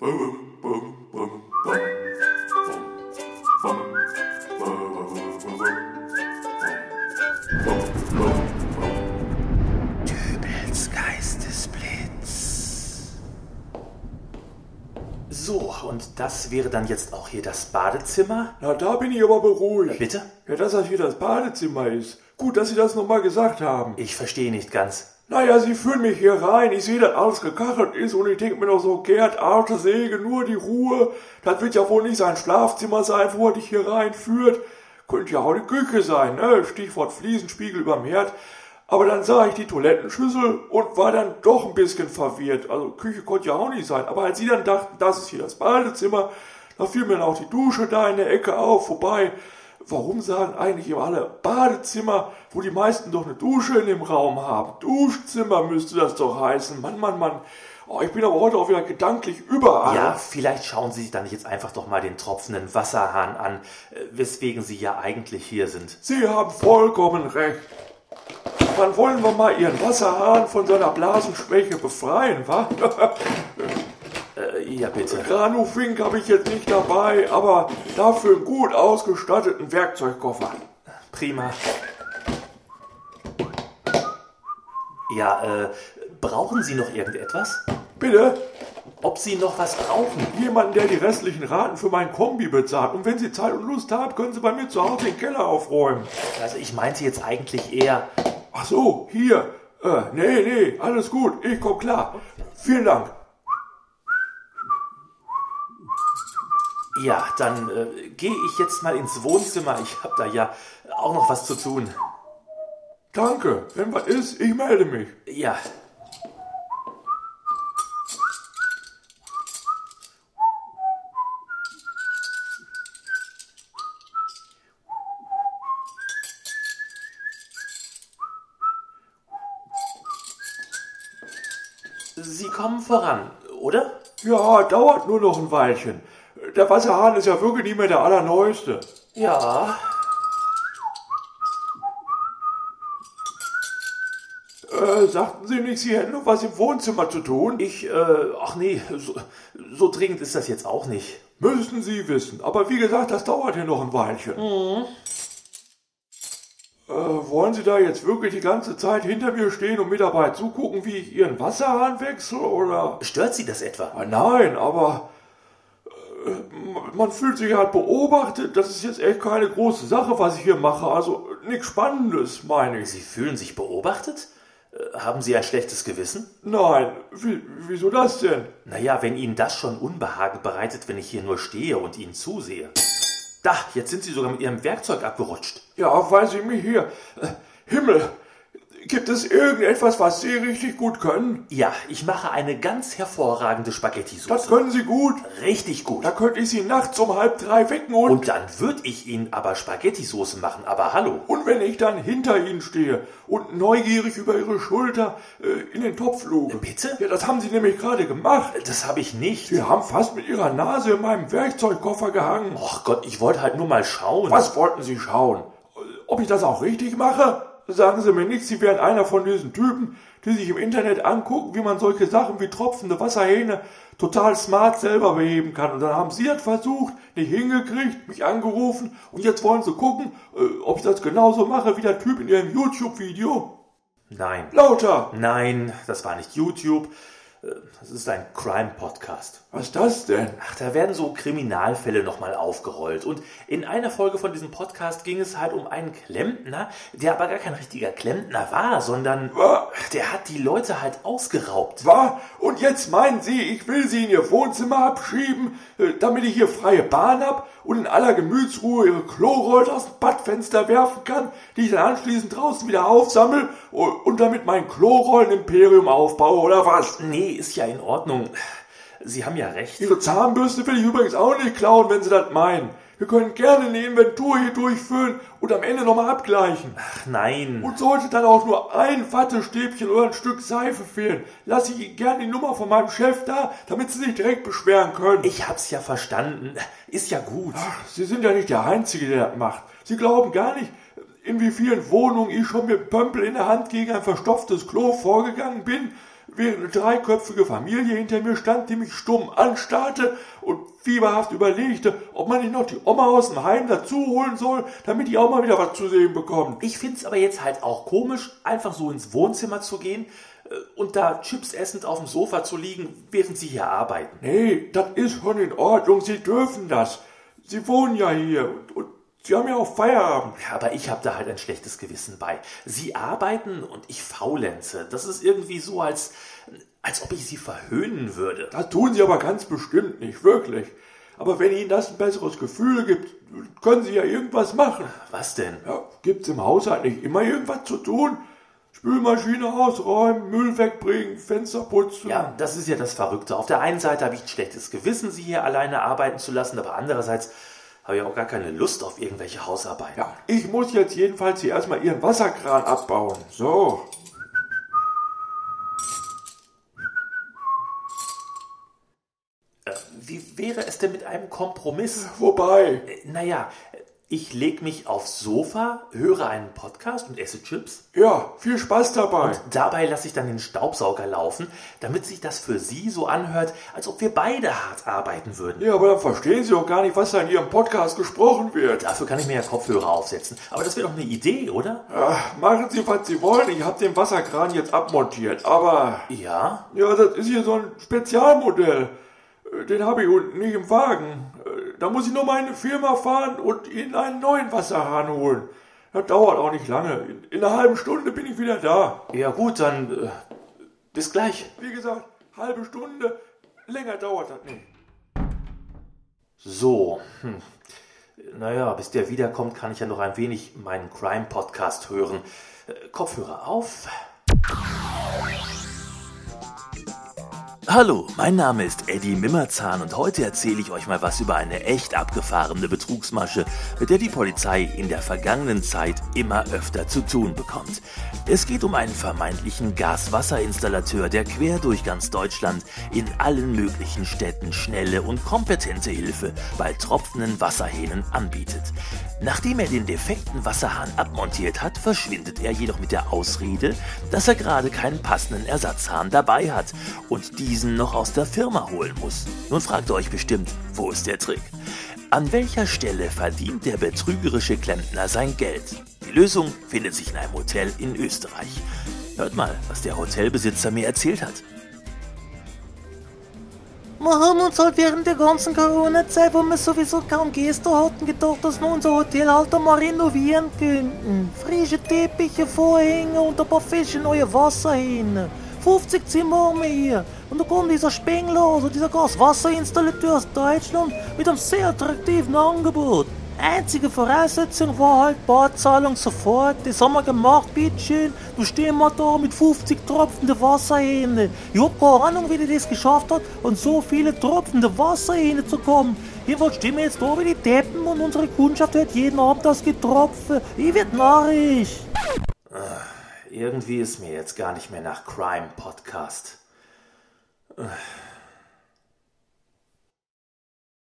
Dübels Geistesblitz. So, und das wäre dann jetzt auch hier das Badezimmer? Na, da bin ich aber beruhigt. Bitte? Ja, dass das hier das Badezimmer ist. Gut, dass Sie das nochmal gesagt haben. Ich verstehe nicht ganz. Naja, Sie führen mich hier rein. Ich sehe, dass alles gekachelt ist und ich denke mir noch so, Gerd, alte Säge, nur die Ruhe. Das wird ja wohl nicht sein Schlafzimmer sein, wo er dich hier reinführt. Könnte ja auch die Küche sein, ne? Stichwort Fliesenspiegel überm Herd. Aber dann sah ich die Toilettenschüssel und war dann doch ein bisschen verwirrt. Also Küche konnte ja auch nicht sein. Aber als Sie dann dachten, das ist hier das Badezimmer, da fiel mir dann auch die Dusche da in der Ecke auf. Wobei, warum sagen eigentlich immer alle Badezimmer, wo die meisten doch eine Dusche in dem Raum haben? Duschzimmer müsste das doch heißen. Mann, Mann, Mann. Oh, ich bin aber heute auch wieder gedanklich überall. Ja, vielleicht schauen Sie sich dann jetzt einfach doch mal den tropfenden Wasserhahn an, äh, weswegen Sie ja eigentlich hier sind. Sie haben vollkommen recht. Dann wollen wir mal Ihren Wasserhahn von seiner Blasenschwäche befreien, wa? Äh, ja, bitte. Granufink habe ich jetzt nicht dabei, aber dafür einen gut ausgestatteten Werkzeugkoffer. Prima. Ja, äh, brauchen Sie noch irgendetwas? Bitte? Ob Sie noch was brauchen? Jemanden, der die restlichen Raten für mein Kombi bezahlt. Und wenn Sie Zeit und Lust haben, können Sie bei mir zu Hause den Keller aufräumen. Also ich meinte jetzt eigentlich eher, Ach so, hier. Äh, nee, nee, alles gut. Ich komm klar. Vielen Dank. Ja, dann äh, gehe ich jetzt mal ins Wohnzimmer. Ich habe da ja auch noch was zu tun. Danke. Wenn was ist, ich melde mich. Ja. Sie kommen voran, oder? Ja, dauert nur noch ein Weilchen. Der Wasserhahn ist ja wirklich nicht mehr der allerneueste. Ja. Äh, sagten Sie nicht, Sie hätten noch was im Wohnzimmer zu tun? Ich, äh, ach nee, so, so dringend ist das jetzt auch nicht. Müssen Sie wissen. Aber wie gesagt, das dauert ja noch ein Weilchen. Äh, wollen Sie da jetzt wirklich die ganze Zeit hinter mir stehen und mir dabei zugucken, wie ich Ihren Wasserhahn wechsle, oder? Stört Sie das etwa? Ah, Nein, aber äh, man fühlt sich halt beobachtet. Das ist jetzt echt keine große Sache, was ich hier mache. Also nichts Spannendes, meine ich. Sie fühlen sich beobachtet? Äh, Haben Sie ein schlechtes Gewissen? Nein, wie, wieso das denn? Naja, wenn Ihnen das schon Unbehagen bereitet, wenn ich hier nur stehe und Ihnen zusehe. Da, jetzt sind Sie sogar mit Ihrem Werkzeug abgerutscht. Ja, weil Sie mich hier. Äh, Himmel, gibt es irgendetwas, was Sie richtig gut können? Ja, ich mache eine ganz hervorragende Das Spaghetti-Soße. können Sie gut. Richtig gut. Da könnte ich Sie nachts um halb drei wecken und. Und dann würde ich Ihnen aber Spaghetti-Soße machen, aber hallo. Und wenn ich dann hinter Ihnen stehe und neugierig über Ihre Schulter äh, in den Topf luge. Bitte? Ja, das haben Sie nämlich gerade gemacht. Das habe ich nicht. Sie haben fast mit Ihrer Nase in meinem Werkzeugkoffer gehangen. Och Gott, ich wollte halt nur mal schauen. Was wollten Sie schauen? Ob ich das auch richtig mache? Sagen Sie mir nicht, Sie wären einer von diesen Typen, die sich im Internet angucken, wie man solche Sachen wie tropfende Wasserhähne total smart selber beheben kann. Und dann haben Sie es versucht, nicht hingekriegt, mich angerufen und jetzt wollen Sie gucken, äh, ob ich das genauso mache wie der Typ in Ihrem YouTube-Video. Nein. Lauter! Nein, das war nicht YouTube. Das ist ein Crime-Podcast. Was ist das denn? Ach, da werden so Kriminalfälle nochmal aufgerollt. Und in einer Folge von diesem Podcast ging es halt um einen Klempner, der aber gar kein richtiger Klempner war, sondern Wa- der hat die Leute halt ausgeraubt. Was? Und jetzt meinen Sie, ich will Sie in Ihr Wohnzimmer abschieben, äh, damit ich hier freie Bahn hab und in aller Gemütsruhe Ihre Klorollt aus dem Badfenster werfen kann, die ich dann anschließend draußen wieder aufsammel u- und damit mein Klorollen-Imperium aufbaue, oder was? Nee, ist ja in Ordnung. Sie haben ja recht. Ihre Zahnbürste will ich übrigens auch nicht klauen, wenn Sie das meinen. Wir können gerne eine Inventur hier durchführen und am Ende nochmal abgleichen. Ach, nein. Und sollte dann auch nur ein Wattestäbchen oder ein Stück Seife fehlen, lasse ich Ihnen gerne die Nummer von meinem Chef da, damit Sie sich direkt beschweren können. Ich hab's ja verstanden. Ist ja gut. Sie sind ja nicht der Einzige, der das macht. Sie glauben gar nicht, in wie vielen Wohnungen ich schon mit Pömpel in der Hand gegen ein verstopftes Klo vorgegangen bin, während eine dreiköpfige Familie hinter mir stand, die mich stumm anstarrte und fieberhaft überlegte, ob man nicht noch die Oma aus dem Heim dazu holen soll, damit die auch mal wieder was zu sehen bekommt. Ich find's aber jetzt halt auch komisch, einfach so ins Wohnzimmer zu gehen äh, und da Chips essend auf dem Sofa zu liegen, während Sie hier arbeiten. Nee, das ist schon in Ordnung, Sie dürfen das. Sie wohnen ja hier und, und Sie haben ja auch Feierabend. Ja, aber ich habe da halt ein schlechtes Gewissen bei. Sie arbeiten und ich faulenze. Das ist irgendwie so, als, als ob ich Sie verhöhnen würde. Das tun Sie aber ganz bestimmt nicht, wirklich. Aber wenn Ihnen das ein besseres Gefühl gibt, können Sie ja irgendwas machen. Was denn? Ja, gibt's im Haushalt nicht immer irgendwas zu tun? Spülmaschine ausräumen, Müll wegbringen, Fenster putzen. Ja, das ist ja das Verrückte. Auf der einen Seite habe ich ein schlechtes Gewissen, Sie hier alleine arbeiten zu lassen, aber andererseits habe ich auch gar keine Lust auf irgendwelche Hausarbeiten. Ja, ich muss jetzt jedenfalls hier erstmal Ihren Wasserkran abbauen. So. Äh, Wie wäre es denn mit einem Kompromiss? Wobei, Äh, Naja, ich leg mich aufs Sofa, höre einen Podcast und esse Chips. ja, viel Spaß dabei. Dabei lasse ich dann den Staubsauger laufen, damit sich das für Sie so anhört, als ob wir beide hart arbeiten würden. Ja, aber dann verstehen Sie doch gar nicht, was da in Ihrem Podcast gesprochen wird. Dafür kann ich mir ja Kopfhörer aufsetzen. Aber das wäre doch eine Idee, oder? Ach, machen Sie, was Sie wollen. Ich habe den Wasserkran jetzt abmontiert. Aber, Ja? ja, das ist hier so ein Spezialmodell. Äh, Den habe ich unten nicht im Wagen. Da muss ich nur mal in eine Firma fahren und Ihnen einen neuen Wasserhahn holen. Das dauert auch nicht lange. In, in einer halben Stunde bin ich wieder da. Ja gut, dann äh, bis gleich. Wie gesagt, halbe Stunde. Länger dauert das nicht. So, hm. naja, bis der wiederkommt, kann ich ja noch ein wenig meinen Crime-Podcast hören. Äh, Kopfhörer auf. Hallo, mein Name ist Eddie Mimmerzahn und heute erzähle ich euch mal was über eine echt abgefahrene Betrugsmasche, mit der die Polizei in der vergangenen Zeit immer öfter zu tun bekommt. Es geht um einen vermeintlichen Gaswasserinstallateur, der quer durch ganz Deutschland in allen möglichen Städten schnelle und kompetente Hilfe bei tropfenden Wasserhähnen anbietet. Nachdem er den defekten Wasserhahn abmontiert hat, verschwindet er jedoch mit der Ausrede, dass er gerade keinen passenden Ersatzhahn dabei hat und diesen noch aus der Firma holen muss. Nun fragt ihr euch bestimmt, wo ist der Trick? An welcher Stelle verdient der betrügerische Klempner sein Geld? Die Lösung findet sich in einem Hotel in Österreich. Hört mal, was der Hotelbesitzer mir erzählt hat. Wir haben uns halt während der ganzen Corona-Zeit, wo wir sowieso kaum Gäste hatten, gedacht, dass wir unser Hotel halt einmal renovieren könnten. Frische Teppiche, Vorhänge und ein paar fesche neue Wasserhähne. 50 Zimmer haben wir hier. Und da kommt dieser Spengler, dieser Gaswasserinstallateur aus Deutschland, mit einem sehr attraktiven Angebot. Einzige Voraussetzung war halt Barzahlung sofort. Das haben wir gemacht, bitteschön. Du stehen wir da mit 50 tropfende Wasserhähne. Ich hab keine Ahnung, wie der das geschafft hat, an so viele tropfende Wasserhähne zu kommen. Jedenfalls stehen wir jetzt da wie die Deppen und unsere Kundschaft hört jeden Abend das Getropfe. Ich werd narrisch. Irgendwie ist mir jetzt gar nicht mehr nach Crime Podcast. Äh,